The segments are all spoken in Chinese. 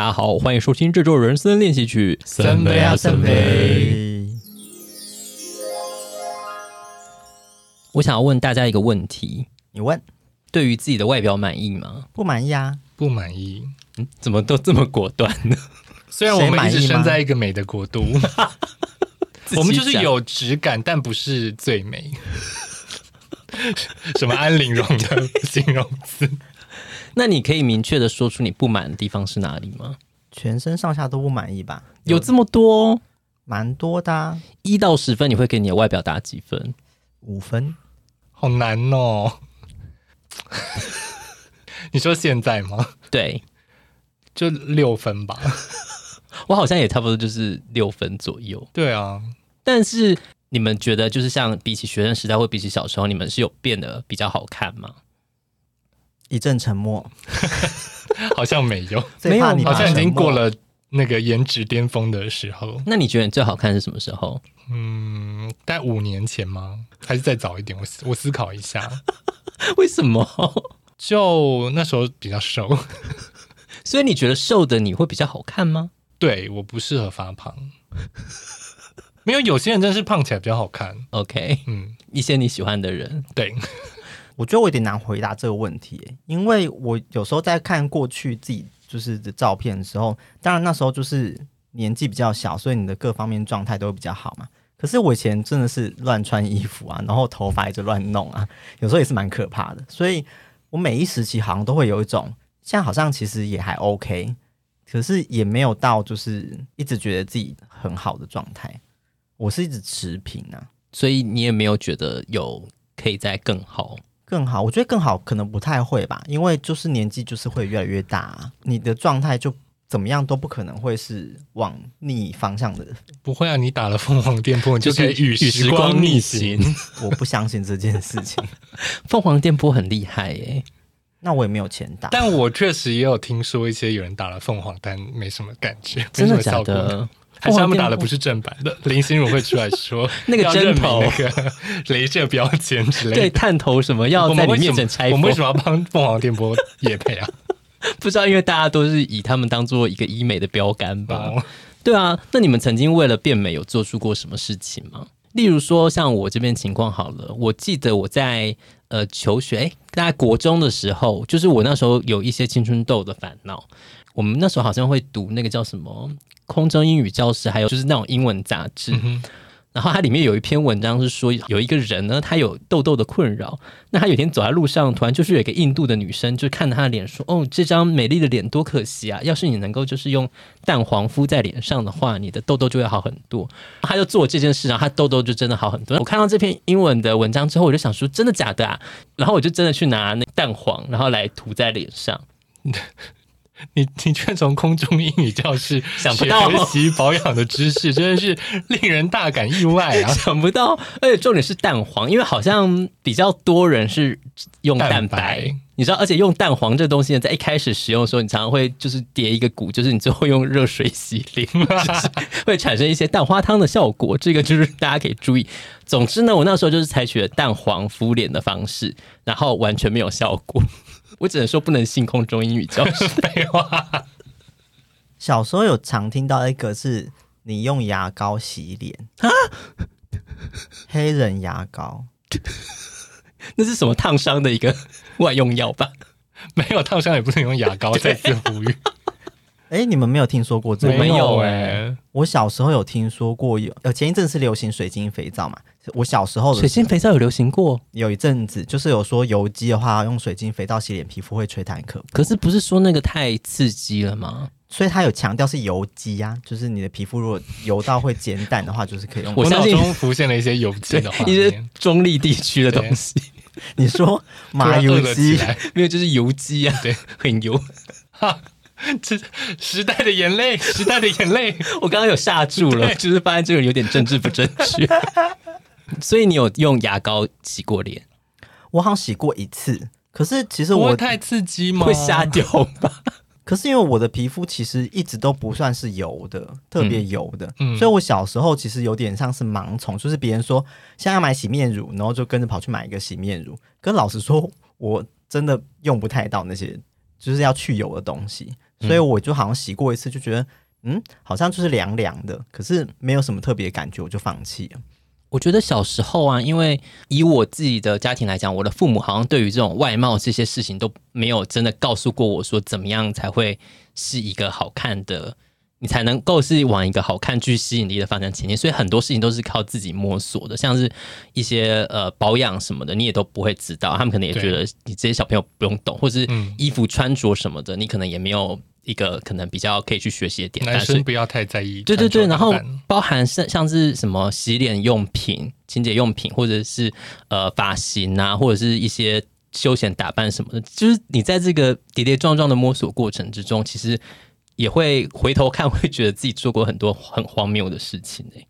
大家好，欢迎收听这周人生练习曲。三杯啊，三杯！我想要问大家一个问题，你问，对于自己的外表满意吗？不满意啊，不满意。嗯，怎么都这么果断呢？虽然我们一直生在一个美的国度，我们就是有质感，但不是最美。什么安陵容的形容词？那你可以明确的说出你不满的地方是哪里吗？全身上下都不满意吧？有，有这么多？蛮多的啊。一到十分，你会给你的外表打几分？五分。好难哦。你说现在吗？对，就六分吧。我好像也差不多就是六分左右。对啊，但是你们觉得，就是像比起学生时代或比起小时候，你们是有变得比较好看吗？一阵沉默，好像没有，没有，好像已经过了那个颜值巅峰的时候。那你觉得你最好看是什么时候？嗯，大概五年前吗？还是再早一点？我我思考一下，为什么？就那时候比较瘦，所以你觉得瘦的你会比较好看吗？对，我不适合发胖，没有，有些人真是胖起来比较好看。OK，嗯，一些你喜欢的人，对。我觉得我有点难回答这个问题，因为我有时候在看过去自己就是的照片的时候，当然那时候就是年纪比较小，所以你的各方面状态都会比较好嘛。可是我以前真的是乱穿衣服啊，然后头发一直乱弄啊，有时候也是蛮可怕的。所以我每一时期好像都会有一种，现在好像其实也还 OK，可是也没有到就是一直觉得自己很好的状态。我是一直持平啊，所以你也没有觉得有可以再更好。更好，我觉得更好可能不太会吧，因为就是年纪就是会越来越大啊，你的状态就怎么样都不可能会是往逆方向的。不会啊，你打了凤凰电波，你就可以与时光逆行。我不相信这件事情，凤凰电波很厉害耶，那我也没有钱打。但我确实也有听说一些有人打了凤凰，但没什么感觉，真的假的？还是他们打的不是正版的，林心如会出来说 那个针头、那个镭射标签之类的，对，探头什么要在你面前拆封。我们为什么要帮 凤凰电波也配啊？不知道，因为大家都是以他们当做一个医美的标杆吧？哦、对啊，那你们曾经为了变美有做出过什么事情吗？例如说，像我这边情况好了，我记得我在呃求学，哎，大概国中的时候，就是我那时候有一些青春痘的烦恼。我们那时候好像会读那个叫什么？空中英语教室，还有就是那种英文杂志，嗯、然后它里面有一篇文章是说，有一个人呢，他有痘痘的困扰。那他有一天走在路上，突然就是有一个印度的女生，就看着他的脸说：“哦，这张美丽的脸多可惜啊！要是你能够就是用蛋黄敷在脸上的话，你的痘痘就会好很多。”他就做这件事，然后他痘痘就真的好很多。我看到这篇英文的文章之后，我就想说：“真的假的啊？”然后我就真的去拿那蛋黄，然后来涂在脸上。你 你却从空中英语教室 想不到学习保养的知识，真的是令人大感意外啊！想不到，而且重点是蛋黄，因为好像比较多人是用蛋白，蛋白你知道，而且用蛋黄这东西呢，在一开始使用的时候，你常常会就是叠一个鼓，就是你最后用热水洗脸，就是会产生一些蛋花汤的效果，这个就是大家可以注意。总之呢，我那时候就是采取了蛋黄敷脸的方式，然后完全没有效果。我只能说不能信空中英语教室 废话。小时候有常听到一个是你用牙膏洗脸啊，黑人牙膏，那是什么烫伤的一个外用药吧？没有烫伤也不能用牙膏。再次呼吁。哎、欸，你们没有听说过这个？没有哎、欸，我小时候有听说过有，呃，前一阵是流行水晶肥皂嘛。我小时候的时候水晶肥皂有流行过，有一阵子就是有说油肌的话，用水晶肥皂洗脸皮肤会吹弹可。可是不是说那个太刺激了吗？所以它有强调是油肌啊，就是你的皮肤如果油到会减淡的话，就是可以用。我脑中浮现了一些油肌的话，一些中立地区的东西。你说麻油鸡？没有，就是油肌啊，对，很油。哈。这时代的眼泪，时代的眼泪，我刚刚有吓住了，就是发现这个有点政治不正确。所以你有用牙膏洗过脸？我好像洗过一次，可是其实我不会太刺激吗？会瞎掉吧？可是因为我的皮肤其实一直都不算是油的，特别油的，嗯，所以我小时候其实有点像是盲从，就是别人说现在要买洗面乳，然后就跟着跑去买一个洗面乳。跟老实说，我真的用不太到那些。就是要去油的东西，所以我就好像洗过一次，就觉得嗯，好像就是凉凉的，可是没有什么特别的感觉，我就放弃了。我觉得小时候啊，因为以我自己的家庭来讲，我的父母好像对于这种外貌这些事情都没有真的告诉过我说怎么样才会是一个好看的，你才能够是往一个好看具吸引力的方向前进。所以很多事情都是靠自己摸索的，像是一些呃保养什么的，你也都不会知道。他们可能也觉得你这些小朋友不用懂，或是衣服穿着什么的，你可能也没有。一个可能比较可以去学习的点，男生不要太在意。对对对，然后包含像像是什么洗脸用品、清洁用品，或者是呃发型啊，或者是一些休闲打扮什么的，就是你在这个跌跌撞撞的摸索过程之中，其实也会回头看，会觉得自己做过很多很荒谬的事情呢。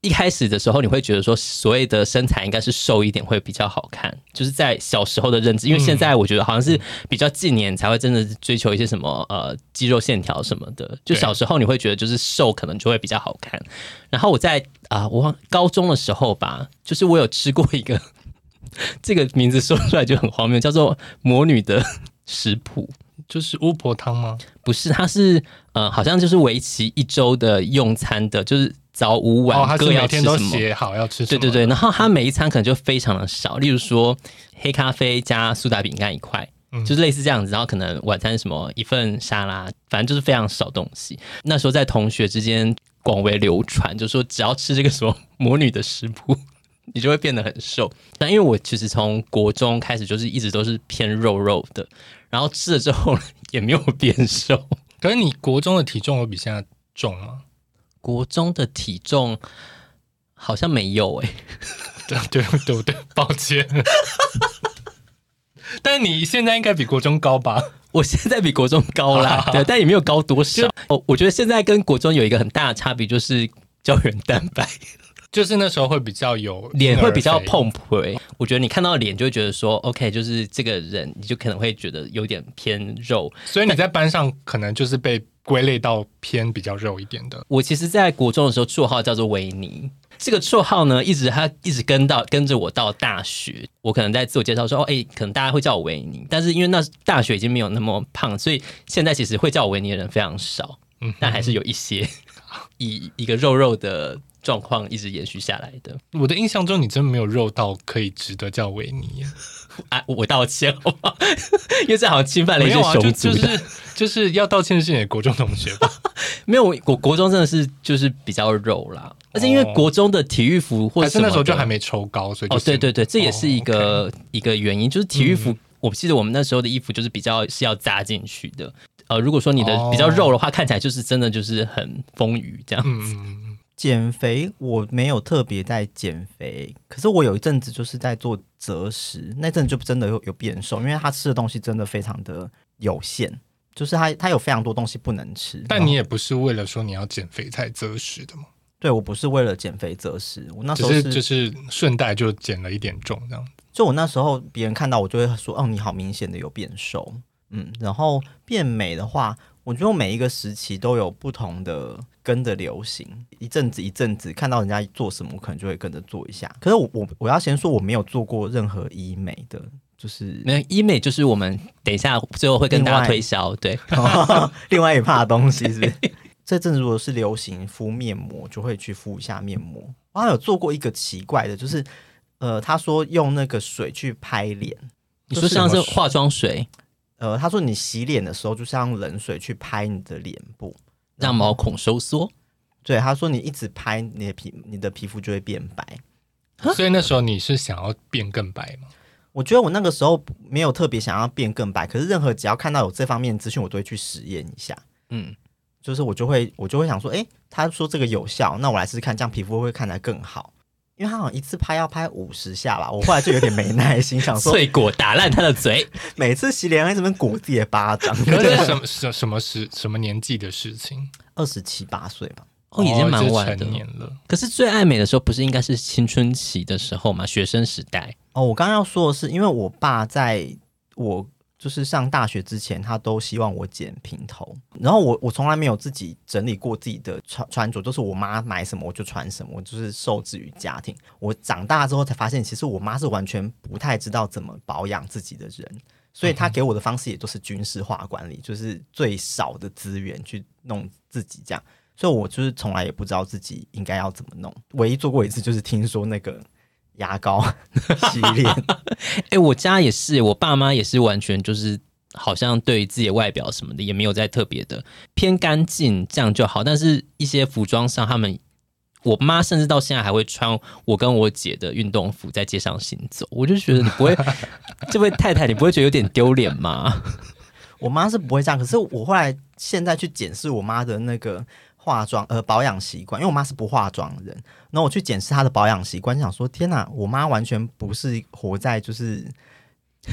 一开始的时候，你会觉得说，所谓的身材应该是瘦一点会比较好看，就是在小时候的认知。因为现在我觉得好像是比较近年才会真的追求一些什么呃肌肉线条什么的。就小时候你会觉得就是瘦可能就会比较好看。然后我在啊、呃，我高中的时候吧，就是我有吃过一个 这个名字说出来就很荒谬，叫做魔女的食谱，就是巫婆汤吗？不是，它是呃，好像就是为期一周的用餐的，就是。早午晚各要吃什么？哦、写好要吃什么？对对对，然后他每一餐可能就非常的少，例如说黑咖啡加苏打饼干一块，嗯、就是类似这样子。然后可能晚餐什么一份沙拉，反正就是非常少东西。那时候在同学之间广为流传，就说只要吃这个什么魔女的食谱，你就会变得很瘦。但因为我其实从国中开始就是一直都是偏肉肉的，然后吃了之后 也没有变瘦。可是你国中的体重有比现在重吗？国中的体重好像没有哎、欸，对对对对，抱歉。但你现在应该比国中高吧？我现在比国中高啦，对，但也没有高多少。哦，我觉得现在跟国中有一个很大的差别，就是胶原蛋白，就是那时候会比较有脸会比较碰婆。我觉得你看到脸就会觉得说，OK，就是这个人，你就可能会觉得有点偏肉，所以你在班上可能就是被。归类到偏比较肉一点的。我其实，在国中的时候，绰号叫做维尼。这个绰号呢，一直他一直跟到跟着我到大学。我可能在自我介绍说，哦，哎，可能大家会叫我维尼。但是因为那大学已经没有那么胖，所以现在其实会叫我维尼的人非常少。嗯，但还是有一些以一个肉肉的状况一直延续下来的。我的印象中，你真的没有肉到可以值得叫维尼。啊，我道歉好不好？因为这好像侵犯了一些熊。就是就是要道歉的是你的国中同学吧？没有，国国中真的是就是比较肉啦，而且因为国中的体育服或者是那时候就还没抽高，所以哦，对对对，这也是一个、哦 okay、一个原因，就是体育服，嗯、我记得我们那时候的衣服就是比较是要扎进去的。呃，如果说你的比较肉的话，哦、看起来就是真的就是很丰腴这样子。嗯减肥我没有特别在减肥，可是我有一阵子就是在做择食，那阵就真的有有变瘦，因为他吃的东西真的非常的有限，就是他他有非常多东西不能吃。但你也不是为了说你要减肥才择食的吗？对，我不是为了减肥择食，我那时候是就是顺带就减了一点重这样子。就我那时候别人看到我就会说，哦，你好明显的有变瘦，嗯，然后变美的话。我觉得每一个时期都有不同的跟着流行，一阵子一阵子看到人家做什么，我可能就会跟着做一下。可是我我我要先说，我没有做过任何医美的，就是那医美就是我们等一下最后会跟大家推销，对 另外一趴的东西是不是？这阵子如果是流行敷面膜，就会去敷一下面膜。我还有做过一个奇怪的，就是呃，他说用那个水去拍脸，你说像是化妆水。呃，他说你洗脸的时候，就是用冷水去拍你的脸部，让毛孔收缩。对，他说你一直拍你的皮，你的皮肤就会变白。所以那时候你是想要变更白吗？我觉得我那个时候没有特别想要变更白，可是任何只要看到有这方面资讯，我都会去实验一下。嗯，就是我就会我就会想说，哎，他说这个有效，那我来试试看，这样皮肤会看起来更好。因为他好像一次拍要拍五十下吧，我后来就有点没耐心，想说碎果打烂他的嘴，每次洗脸还这边鼓自己的巴掌。这是什么什什么时什么年纪的事情？二十七八岁吧，哦，已经蛮晚的成年了。可是最爱美的时候，不是应该是青春期的时候吗？学生时代。哦，我刚刚要说的是，因为我爸在我。就是上大学之前，他都希望我剪平头，然后我我从来没有自己整理过自己的穿穿着，都是我妈买什么我就穿什么，我就是受制于家庭。我长大之后才发现，其实我妈是完全不太知道怎么保养自己的人。所以她给我的方式也都是军事化管理，就是最少的资源去弄自己这样。所以我就是从来也不知道自己应该要怎么弄，唯一做过一次就是听说那个牙膏 洗脸。哎、欸，我家也是，我爸妈也是完全就是好像对于自己的外表什么的也没有在特别的偏干净这样就好，但是一些服装上他们。我妈甚至到现在还会穿我跟我姐的运动服在街上行走，我就觉得你不会，这位太太你不会觉得有点丢脸吗？我妈是不会这样，可是我后来现在去检视我妈的那个化妆呃保养习惯，因为我妈是不化妆的人，然后我去检视她的保养习惯，想说天哪，我妈完全不是活在就是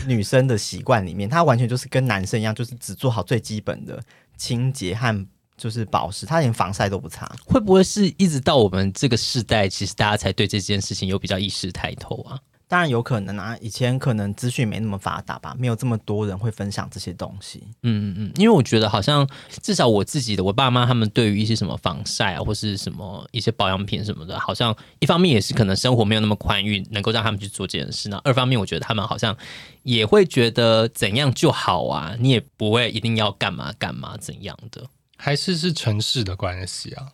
女生的习惯里面，她完全就是跟男生一样，就是只做好最基本的清洁和。就是保湿，她连防晒都不擦，会不会是一直到我们这个世代，其实大家才对这件事情有比较意识抬头啊？当然有可能啊，以前可能资讯没那么发达吧，没有这么多人会分享这些东西。嗯嗯嗯，因为我觉得好像至少我自己的，我爸妈他们对于一些什么防晒啊，或是什么一些保养品什么的，好像一方面也是可能生活没有那么宽裕，能够让他们去做这件事呢。二方面，我觉得他们好像也会觉得怎样就好啊，你也不会一定要干嘛干嘛怎样的。还是是城市的关系啊？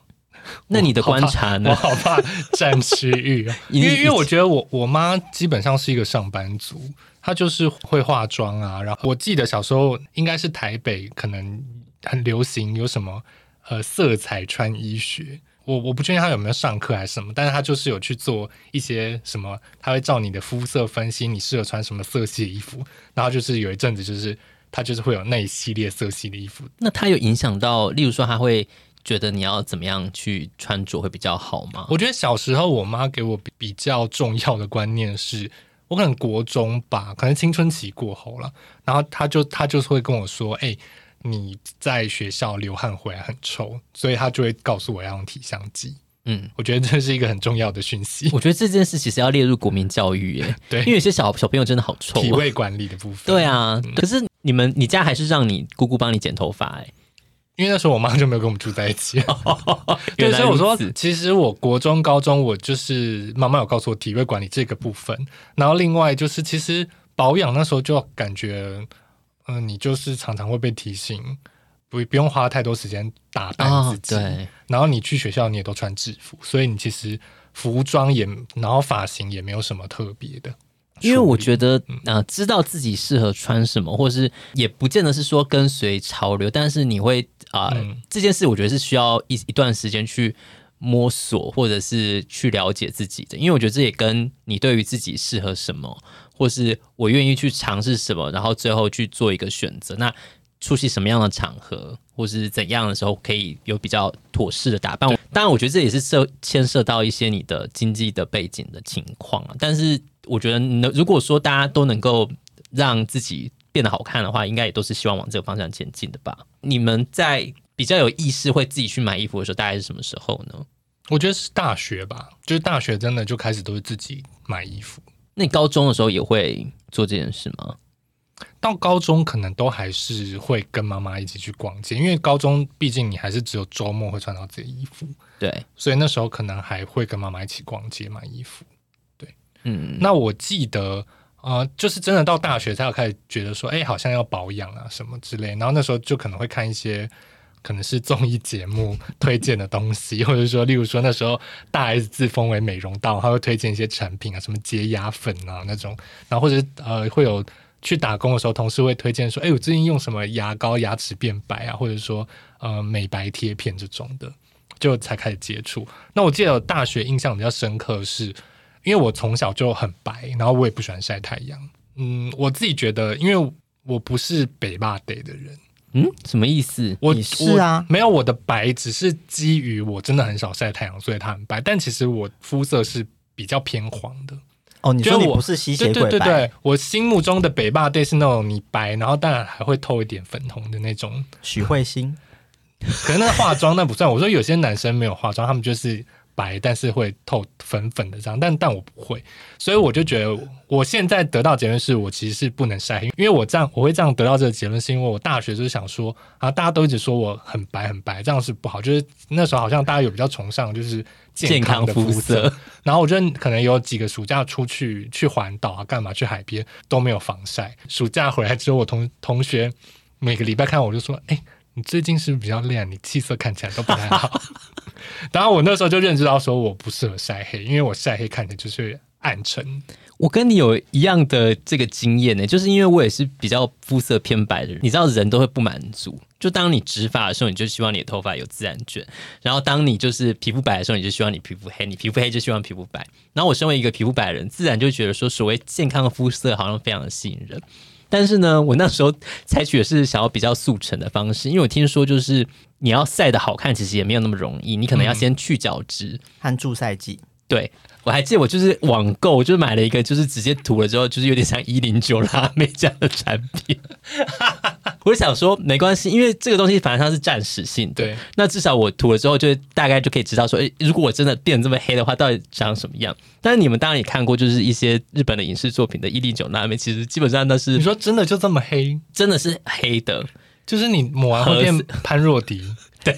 那你的观察呢？我好怕占区域啊，因为因为我觉得我我妈基本上是一个上班族，她就是会化妆啊。然后我记得小时候应该是台北可能很流行有什么呃色彩穿衣学，我我不确定她有没有上课还是什么，但是她就是有去做一些什么，她会照你的肤色分析你适合穿什么色系的衣服，然后就是有一阵子就是。他就是会有那一系列色系的衣服，那他有影响到，例如说他会觉得你要怎么样去穿着会比较好吗？我觉得小时候我妈给我比较重要的观念是，我可能国中吧，可能青春期过后了，然后她就她就是会跟我说，哎、欸，你在学校流汗回来很臭，所以她就会告诉我要用体香剂。嗯，我觉得这是一个很重要的讯息。我觉得这件事其实要列入国民教育耶，对，因为有些小小朋友真的好臭啊。体味管理的部分，对啊。嗯，可是你们，你家还是让你姑姑帮你剪头发哎？因为那时候我妈就没有跟我们住在一起。对，所以我说，其实我国中、高中，我就是妈妈有告诉我体育管理这个部分。然后另外就是，其实保养那时候就感觉，嗯、呃，你就是常常会被提醒。不不用花太多时间打扮自己，哦，对。然后你去学校你也都穿制服，所以你其实服装也，然后发型也没有什么特别的。因为我觉得啊，嗯呃，知道自己适合穿什么，或是也不见得是说跟随潮流，但是你会啊，呃嗯，这件事我觉得是需要一一段时间去摸索，或者是去了解自己的。因为我觉得这也跟你对于自己适合什么，或是我愿意去尝试什么，然后最后去做一个选择。那出席什么样的场合，或是怎样的时候，可以有比较妥适的打扮？当然，我觉得这也是涉牵涉到一些你的经济的背景的情况啊。但是，我觉得能如果说大家都能够让自己变得好看的话，应该也都是希望往这个方向前进的吧？你们在比较有意识会自己去买衣服的时候，大概是什么时候呢？我觉得是大学吧，就是大学真的就开始都是自己买衣服。那你高中的时候也会做这件事吗？到高中可能都还是会跟妈妈一起去逛街，因为高中毕竟你还是只有周末会穿到这衣服，对，所以那时候可能还会跟妈妈一起逛街买衣服，对，嗯。那我记得，呃，就是真的到大学才有开始觉得说，哎，好像要保养啊什么之类，然后那时候就可能会看一些可能是综艺节目推荐的东西，或者说，例如说那时候大 S 自封为美容道，他会推荐一些产品啊，什么洁牙粉啊那种，然后或者呃会有。去打工的时候，同事会推荐说：“哎，我最近用什么牙膏，牙齿变白啊？”或者说，呃，美白贴片这种的，就才开始接触。那我记得大学印象比较深刻是，是因为我从小就很白，然后我也不喜欢晒太阳。嗯，我自己觉得，因为我不是北霸得的人。嗯，什么意思？我是啊，没有我的白，只是基于我真的很少晒太阳，所以它很白。但其实我肤色是比较偏黄的。哦，你说你不是吸血鬼？对对对对，我心目中的北霸 day 是那种你白，然后当然还会透一点粉红的那种。许慧欣，可能那化妆那不算。我说有些男生没有化妆，他们就是白，但是会透粉粉的这样，但但我不会，所以我就觉得我现在得到结论是我其实是不能晒黑，因为我这样我会这样得到这个结论，是因为我大学就是想说啊，大家都一直说我很白很白，这样是不好，就是那时候好像大家有比较崇尚就是健康的肤色，色。然后我觉得可能有几个暑假出去去环岛啊，干嘛去海边都没有防晒，暑假回来之后，我同同学每个礼拜看我就说，哎、欸。你最近是不是比较亮？你气色看起来都不太好。当然我那时候就认知到说我不适合晒黑，因为我晒黑看起来就是暗沉。我跟你有一样的这个经验呢，就是因为我也是比较肤色偏白的人。你知道人都会不满足，就当你直发的时候，你就希望你的头发有自然卷；然后当你就是皮肤白的时候，你就希望你皮肤黑；你皮肤黑就希望皮肤白。然后我身为一个皮肤白的人，自然就觉得说所谓健康的肤色好像非常的吸引人。但是呢，我那时候采取的是想要比较速成的方式，因为我听说就是你要晒的好看，其实也没有那么容易，你可能要先去角质。和助晒剂。对，我还记得我就是网购，就是买了一个，就是直接涂了之后，就是有点像一零九拉妹这样的产品。我就想说没关系，因为这个东西反正它是暂时性的。对，那至少我涂了之后，就大概就可以知道说，诶，如果我真的变得这么黑的话，到底长什么样？但是你们当然也看过，就是一些日本的影视作品的一零九拉妹，其实基本上都是你说真的就这么黑，真的是黑的，就是你抹完会变潘若迪，对，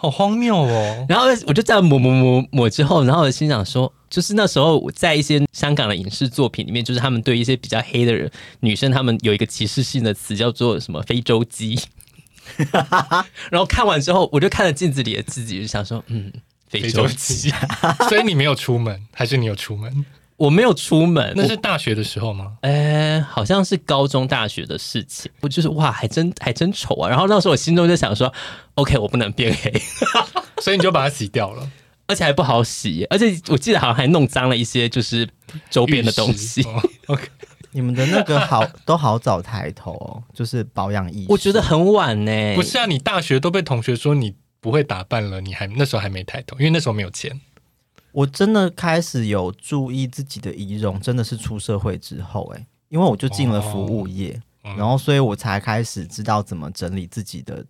好荒谬哦。然后我就这样抹抹抹抹之后，然后我心想说。就是那时候，在一些香港的影视作品里面，就是他们对一些比较黑的人女生，他们有一个歧视性的词叫做什么“非洲鸡”。然后看完之后，我就看着镜子里的自己，就想说：“嗯，非洲鸡。” 所以你没有出门，还是你有出门？我没有出门。那是大学的时候吗？哎，好像是高中、大学的事情。我就是哇，还真还真丑啊！然后那时候我心中就想说：“OK，我不能变黑。”所以你就把它洗掉了。而且还不好洗，而且我记得好像还弄脏了一些，就是周边的东西。哦、OK，你们的那个好都好早抬头哦，就是保养意识。我觉得很晚呢。不是啊，你大学都被同学说你不会打扮了，你还那时候还没抬头，因为那时候没有钱。我真的开始有注意自己的仪容，真的是出社会之后哎，因为我就进了服务业，哦、然后所以我才开始知道怎么整理自己的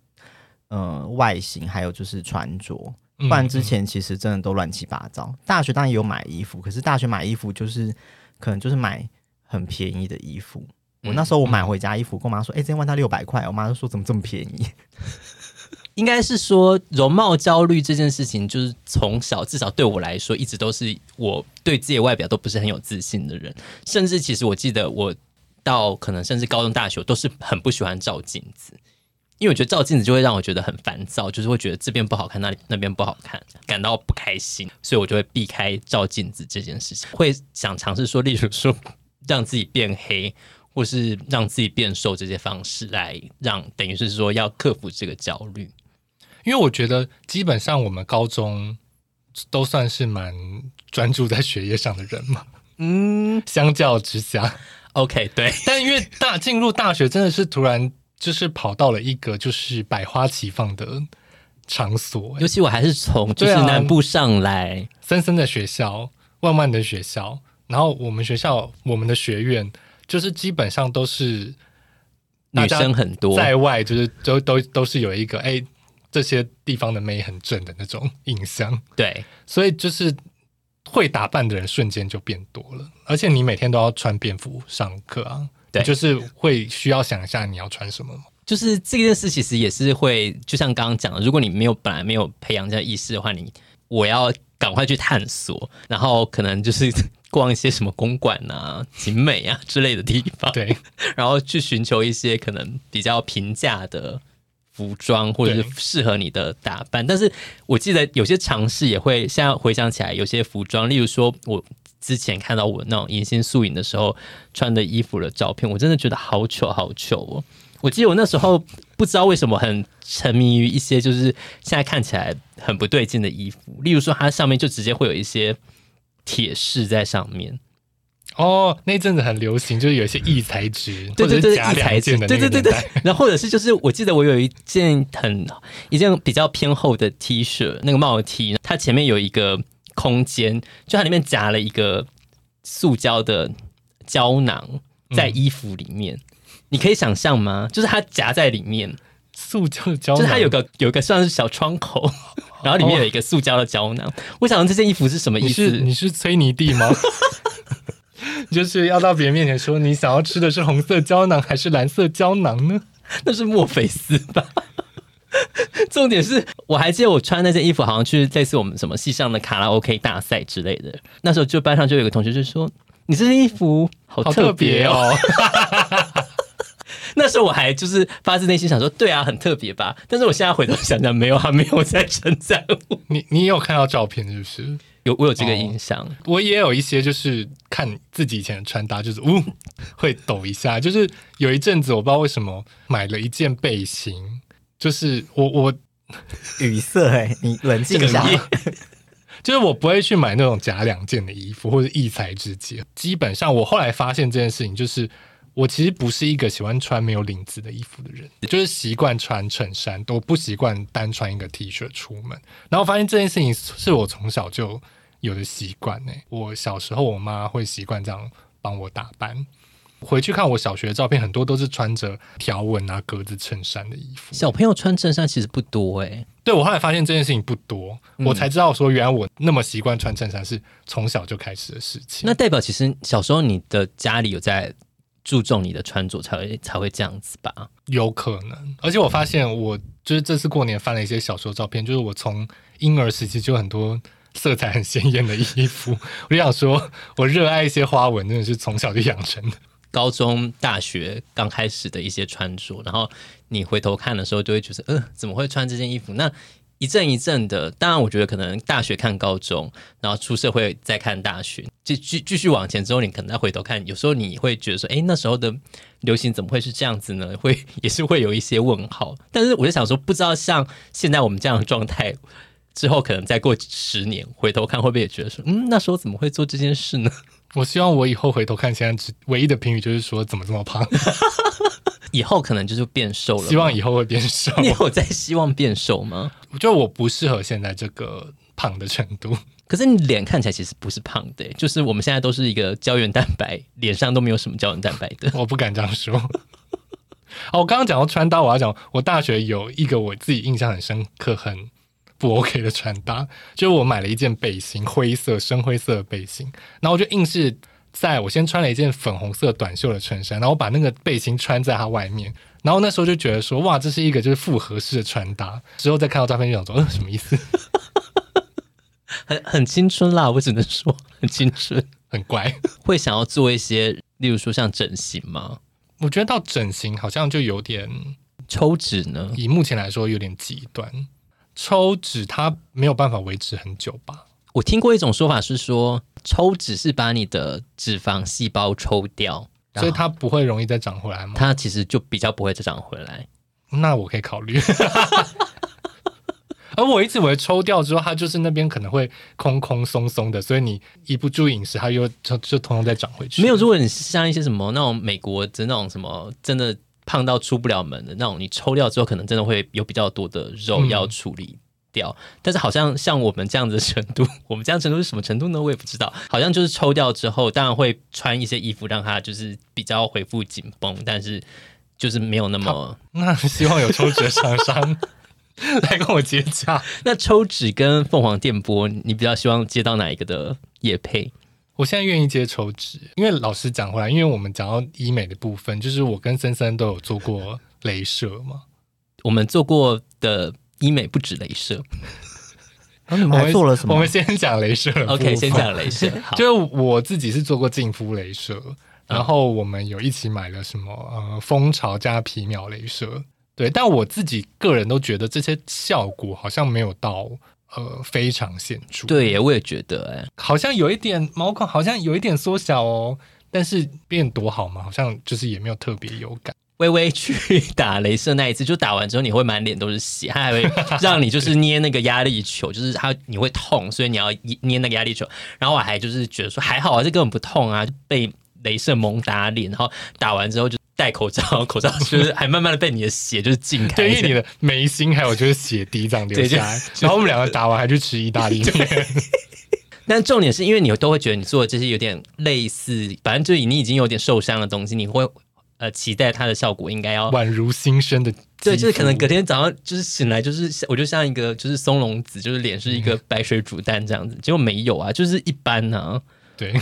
呃外形，还有就是穿着。不然之前其实真的都乱七八糟。大学当然有买衣服，可是大学买衣服就是可能就是买很便宜的衣服。我那时候我买回家衣服，跟我妈说：“哎、欸，这件外套六百块。”我妈就说：“怎么这么便宜？”应该是说容貌焦虑这件事情，就是从小至少对我来说，一直都是我对自己外表都不是很有自信的人。甚至其实我记得我到可能甚至高中、大学都是很不喜欢照镜子。因为我觉得照镜子就会让我觉得很烦躁，就是会觉得这边不好看，那里那边不好看，感到不开心，所以我就会避开照镜子这件事情。会想尝试说，例如说 让自己变黑，或是让自己变瘦这些方式来让，等于是说要克服这个焦虑。因为我觉得基本上我们高中都算是蛮专注在学业上的人嘛，嗯，相较之下，OK，对。但因为大进入大学真的是突然。就是跑到了一个就是百花齐放的场所，尤其我还是从就是南部上来，啊、森森的学校，万万的学校，然后我们学校我们的学院就是基本上都是女生很多，在外就是都都都是有一个哎这些地方的美很正的那种印象，对，所以就是会打扮的人瞬间就变多了，而且你每天都要穿便服上课啊。对，就是会需要想一下你要穿什么。就是这件事其实也是会，就像刚刚讲的，如果你没有本来没有培养这样意识的话，你我要赶快去探索，然后可能就是逛一些什么公馆啊、景美啊之类的地方，对，然后去寻求一些可能比较平价的服装或者是适合你的打扮。但是我记得有些尝试也会，现在回想起来，有些服装，例如说我。之前看到我那种迎新宿影的时候穿的衣服的照片，我真的觉得好丑好丑哦！我记得我那时候不知道为什么很沉迷于一些就是现在看起来很不对劲的衣服，例如说它上面就直接会有一些铁饰在上面。哦，那阵子很流行，就是有一些异材质，对对对，异材质，对对对对。然后或者是就是我记得我有一件很一件比较偏厚的 T 恤，那个帽 T，它前面有一个。空间，就它里面夹了一个塑胶的胶囊在衣服里面，嗯、你可以想象吗？就是它夹在里面，塑胶的胶囊，就是它有个有个算是小窗口，然后里面有一个塑胶的胶囊。我想问这件衣服是什么意思？你是你是崔妮蒂吗？就是要到别人面前说你想要吃的是红色胶囊还是蓝色胶囊呢？那是墨菲斯吧？重点是，我还记得我穿那件衣服，好像去类似我们什么系上的卡拉 OK 大赛之类的。那时候就班上就有个同学就说：“你这件衣服好特别哦。别哦”那时候我还就是发自内心想说：“对啊，很特别吧？”但是我现在回头想想，没有，还没有在称赞我。你你有看到照片是不是？有，我有这个印象。哦，我也有一些就是看自己以前的穿搭，就是呜 会抖一下。就是有一阵子我不知道为什么买了一件背心。就是我我 语塞哎，你冷静一下。就是我不会去买那种假两件的衣服或者异材质件。基本上，我后来发现这件事情，就是我其实不是一个喜欢穿没有领子的衣服的人，就是习惯穿衬衫，都不习惯单穿一个 T 恤出门。然后发现这件事情是我从小就有的习惯呢。我小时候，我妈会习惯这样帮我打扮。回去看我小学的照片，很多都是穿着条纹啊、格子衬衫的衣服。小朋友穿衬衫其实不多哎、欸。对，我后来发现这件事情不多，嗯、我才知道说原来我那么习惯穿衬衫是从小就开始的事情。那代表其实小时候你的家里有在注重你的穿着，才会才会这样子吧？有可能。而且我发现我就是这次过年翻了一些小时候照片，就是我从婴儿时期就很多色彩很鲜艳的衣服。我就想说，我热爱一些花纹，真的是从小就养成的。高中、大学刚开始的一些穿着，然后你回头看的时候，就会觉得，嗯、呃，怎么会穿这件衣服？那一阵一阵的，当然，我觉得可能大学看高中，然后出社会再看大学，继继继续往前之后，你可能再回头看，有时候你会觉得说，哎，那时候的流行怎么会是这样子呢？会也是会有一些问号。但是我就想说，不知道像现在我们这样的状态之后，可能再过十年回头看，会不会也觉得说，嗯，那时候怎么会做这件事呢？我希望我以后回头看，现在只唯一的评语就是说怎么这么胖，以后可能就是变瘦了。希望以后会变瘦。你有在希望变瘦吗？我觉得我不适合现在这个胖的程度。可是你脸看起来其实不是胖的，就是我们现在都是一个胶原蛋白，脸上都没有什么胶原蛋白的。我不敢这样说。哦，我刚刚讲到穿搭，我要讲我大学有一个我自己印象很深刻很。不 OK 的穿搭，就是我买了一件背心，灰色、深灰色的背心，然后我就硬是在我先穿了一件粉红色短袖的衬衫，然后我把那个背心穿在它外面，然后那时候就觉得说，哇，这是一个就是复合式的穿搭。之后再看到照片就想说，嗯，什么意思？很很青春啦，我只能说很青春，很乖。会想要做一些，例如说像整形吗？我觉得到整形好像就有点抽脂呢，以目前来说有点极端。抽脂它没有办法维持很久吧？我听过一种说法是说，抽脂是把你的脂肪细胞抽掉，所以它不会容易再长回来吗？它其实就比较不会再长回来。那我可以考虑。而我一直以为抽掉之后，它就是那边可能会空空松松的，所以你一不注意饮食，它又就就通通再长回去。没有，如果你是像一些什么那种美国的那种什么真的。胖到出不了门的那种，你抽掉之后，可能真的会有比较多的肉要处理掉。嗯、但是好像像我们这样子的程度，我们这样程度是什么程度呢？我也不知道。好像就是抽掉之后，当然会穿一些衣服让它就是比较恢复紧绷，但是就是没有那么。那 希望有抽脂的厂商 来跟我接洽。那抽脂跟凤凰电波，你比较希望接到哪一个的业配？我现在愿意接抽脂，因为老实讲回来，因为我们讲到医美的部分，就是我跟森森都有做过镭射嘛。我们做过的医美不止镭射，啊、你们还做了什么？我们先讲镭射。OK，先讲镭射。就我自己是做过净肤镭射，然后我们有一起买了什么呃蜂巢加皮秒镭射。对，但我自己个人都觉得这些效果好像没有到。呃，非常显著。对，我也觉得，哎，好像有一点毛孔，好像有一点缩小哦，但是变多好吗，好像就是也没有特别有感。微微去打镭射那一次，就打完之后你会满脸都是血，他还会让你就是捏那个压力球，就是他你会痛，所以你要捏那个压力球。然后我还就是觉得说还好啊，这根本不痛啊，就被镭射猛打脸，然后打完之后就。戴口罩，口罩就是还慢慢的被你的血就是浸开，对，因为你的眉心还有就是血滴这样流下来，然后我们两个打完还去吃意大利面。但 重点是因为你都会觉得你做的这些有点类似，反正就你已经有点受伤的东西，你会呃期待它的效果应该要宛如新生的。对，就是可能隔天早上就是醒来就是我就像一个就是松隆子，就是脸是一个白水煮蛋这样子，嗯、结果没有啊，就是一般啊。对，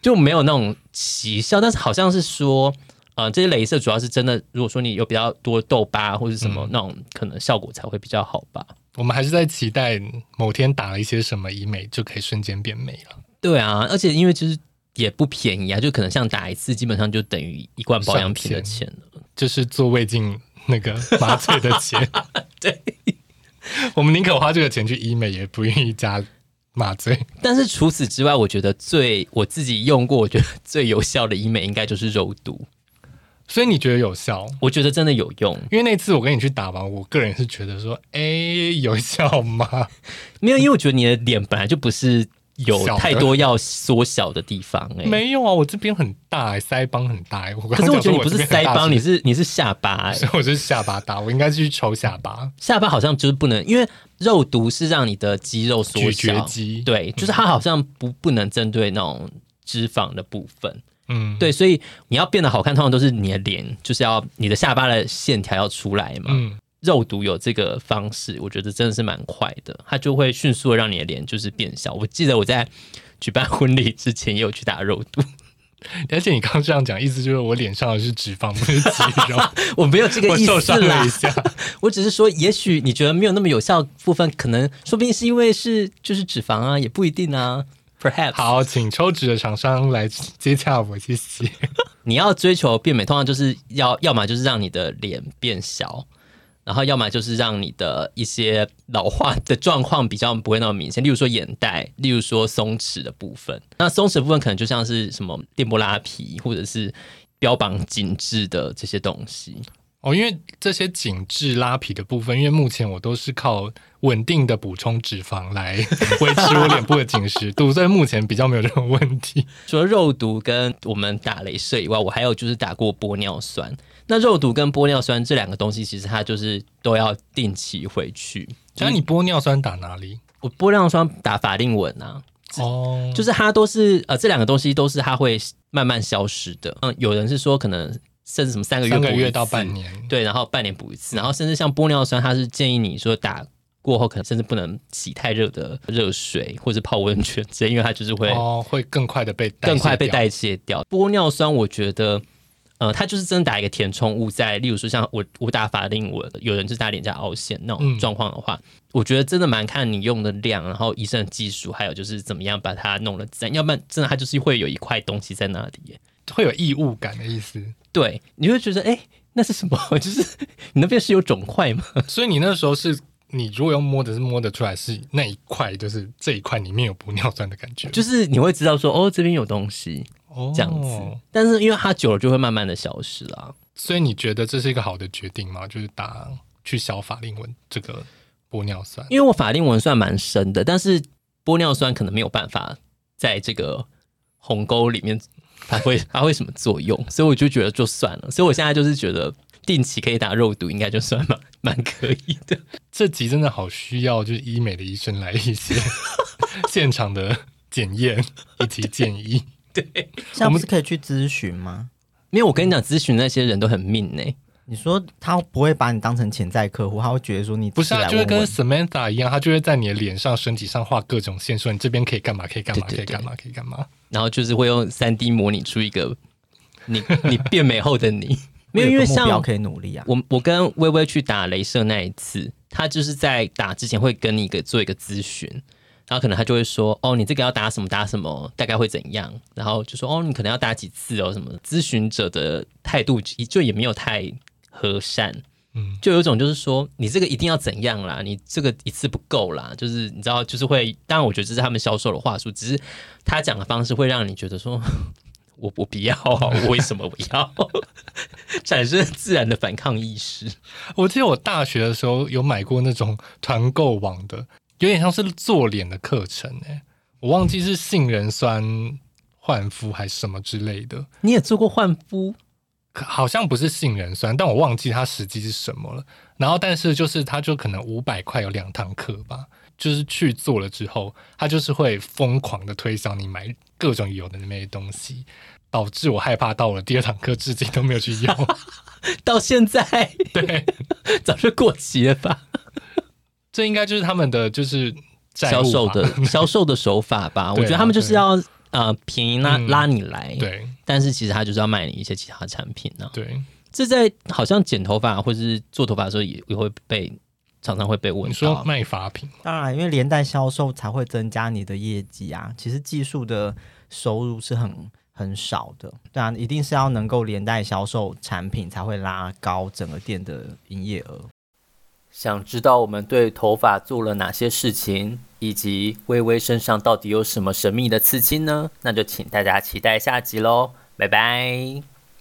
就没有那种奇效，但是好像是说，呃，这些镭射主要是真的，如果说你有比较多痘疤或者什么、嗯、那种，可能效果才会比较好吧。我们还是在期待某天打了一些什么医美就可以瞬间变美了。对啊，而且因为就是也不便宜啊，就可能像打一次，基本上就等于一罐保养品的钱了，就是做胃镜那个 麻醉的钱。对，我们宁可花这个钱去医美，也不愿意加。麻醉，但是除此之外，我觉得最我自己用过，我觉得最有效的医美应该就是肉毒。所以你觉得有效？我觉得真的有用，因为那次我跟你去打完，我个人是觉得说，哎，有效吗？没有，因为我觉得你的脸本来就不是。有太多要缩小的地方哎、欸，没有啊，我这边很大、欸，腮帮很大、可是我觉得你不是腮帮，你是你是下巴所以，我是下巴大，我应该是去抽下巴。下巴好像就是不能，因为肉毒是让你的肌肉缩小，肌对，就是它好像不不能针对那种脂肪的部分，嗯，对，所以你要变得好看，通常都是你的脸，就是要你的下巴的线条要出来嘛，嗯。肉毒有这个方式，我觉得真的是蛮快的，它就会迅速的让你的脸就是变小。我记得我在举办婚礼之前也有去打肉毒，而且你刚刚这样讲，意思就是我脸上的是脂肪，不是肌肉。我没有这个意思啦，我受伤了一下。我只是说，也许你觉得没有那么有效部分，可能说不定是因为是就是脂肪啊，也不一定啊。Perhaps 好，请抽脂的厂商来接洽我，谢谢。你要追求变美，通常就是要要么就是让你的脸变小。然后，要么就是让你的一些老化的状况比较不会那么明显，例如说眼袋，例如说松弛的部分。那松弛的部分可能就像是什么电波拉皮，或者是标榜紧致的这些东西。哦，因为这些紧致拉皮的部分，因为目前我都是靠稳定的补充脂肪来维持我脸部的紧实度，所以目前比较没有这种问题。除了肉毒跟我们打镭射以外，我还有就是打过玻尿酸。那肉毒跟玻尿酸这两个东西，其实它就是都要定期回去。那你玻尿酸打哪里？我玻尿酸打法令纹啊。哦，就是它都是呃，这两个东西都是它会慢慢消失的。嗯，有人是说可能甚至什么三个月、三个月到半年，对，然后半年补一次，然后甚至像玻尿酸，它是建议你说打过后可能甚至不能洗太热的热水或者泡温泉，直接因为它就是会哦，会更快的被更快被代谢掉。玻尿酸我觉得。呃，它就是真的打一个填充物在，例如说像我我打法令纹，有人是打脸颊凹陷那种状况的话，嗯，我觉得真的蛮看你用的量，然后医生的技术，还有就是怎么样把它弄了自然，要不然真的它就是会有一块东西在那里，会有异物感的意思。对，你会觉得哎，欸，那是什么？就是你那边是有肿块吗？所以你那时候是你如果用摸的是摸得出来是那一块，就是这一块里面有玻尿酸的感觉，就是你会知道说哦，这边有东西。这样子，但是因为它久了就会慢慢的消失了，所以你觉得这是一个好的决定吗？就是打去消法令纹这个玻尿酸，因为我法令纹算蛮深的，但是玻尿酸可能没有办法在这个鸿沟里面发挥发挥什么作用，所以我就觉得就算了。所以我现在就是觉得定期可以打肉毒，应该就算蛮 蛮可以的。这集真的好需要就是医美的医生来一些 现场的检验 以及建议。对，像我们是可以去咨询吗？因为我跟你讲，咨询那些人都很命呢、欸。你说他不会把你当成潜在客户，他会觉得说你问问不是啊，就会跟 Samantha 一样，他就会在你的脸上、身体上画各种线，说你这边可以干嘛，可以干嘛，可以干嘛，可以干嘛。然后就是会用三 D 模拟出一个你你变美后的你。没有，因为像可以努力啊。我我跟薇薇去打镭射那一次，他就是在打之前会跟你一个做一个咨询。然后可能他就会说，哦，你这个要打什么打什么，大概会怎样？然后就说，哦，你可能要打几次哦，什么？咨询者的态度就也没有太和善，嗯，就有一种就是说，你这个一定要怎样啦，你这个一次不够啦，就是你知道，就是会。当然，我觉得这是他们销售的话术，只是他讲的方式会让你觉得说，我我不要，我为什么不要？产生自然的反抗意识。我记得我大学的时候有买过那种团购网的。有点像是做脸的课程哎，我忘记是杏仁酸焕肤还是什么之类的。你也做过焕肤？好像不是杏仁酸，但我忘记它实际是什么了。然后，但是就是它就可能五百块有两堂课吧，就是去做了之后，它就是会疯狂的推销你买各种有的那些东西。导致我害怕到了第二堂课至今都没有去用，到现在对，早就过期了吧？这应该就是他们的就是销售的销售的手法吧？我觉得他们就是要呃便宜拉拉你来，嗯，对，但是其实他就是要卖你一些其他产品呢，啊。对，这在好像剪头发或者是做头发的时候也也会被常常会被问到。你说卖发品，当然，因为连带销售才会增加你的业绩啊。其实技术的收入是很很少的，对啊，一定是要能够连带销售产品才会拉高整个店的营业额。想知道我们对头发做了哪些事情，以及微微身上到底有什么神秘的刺青呢？那就请大家期待下集喽，拜拜。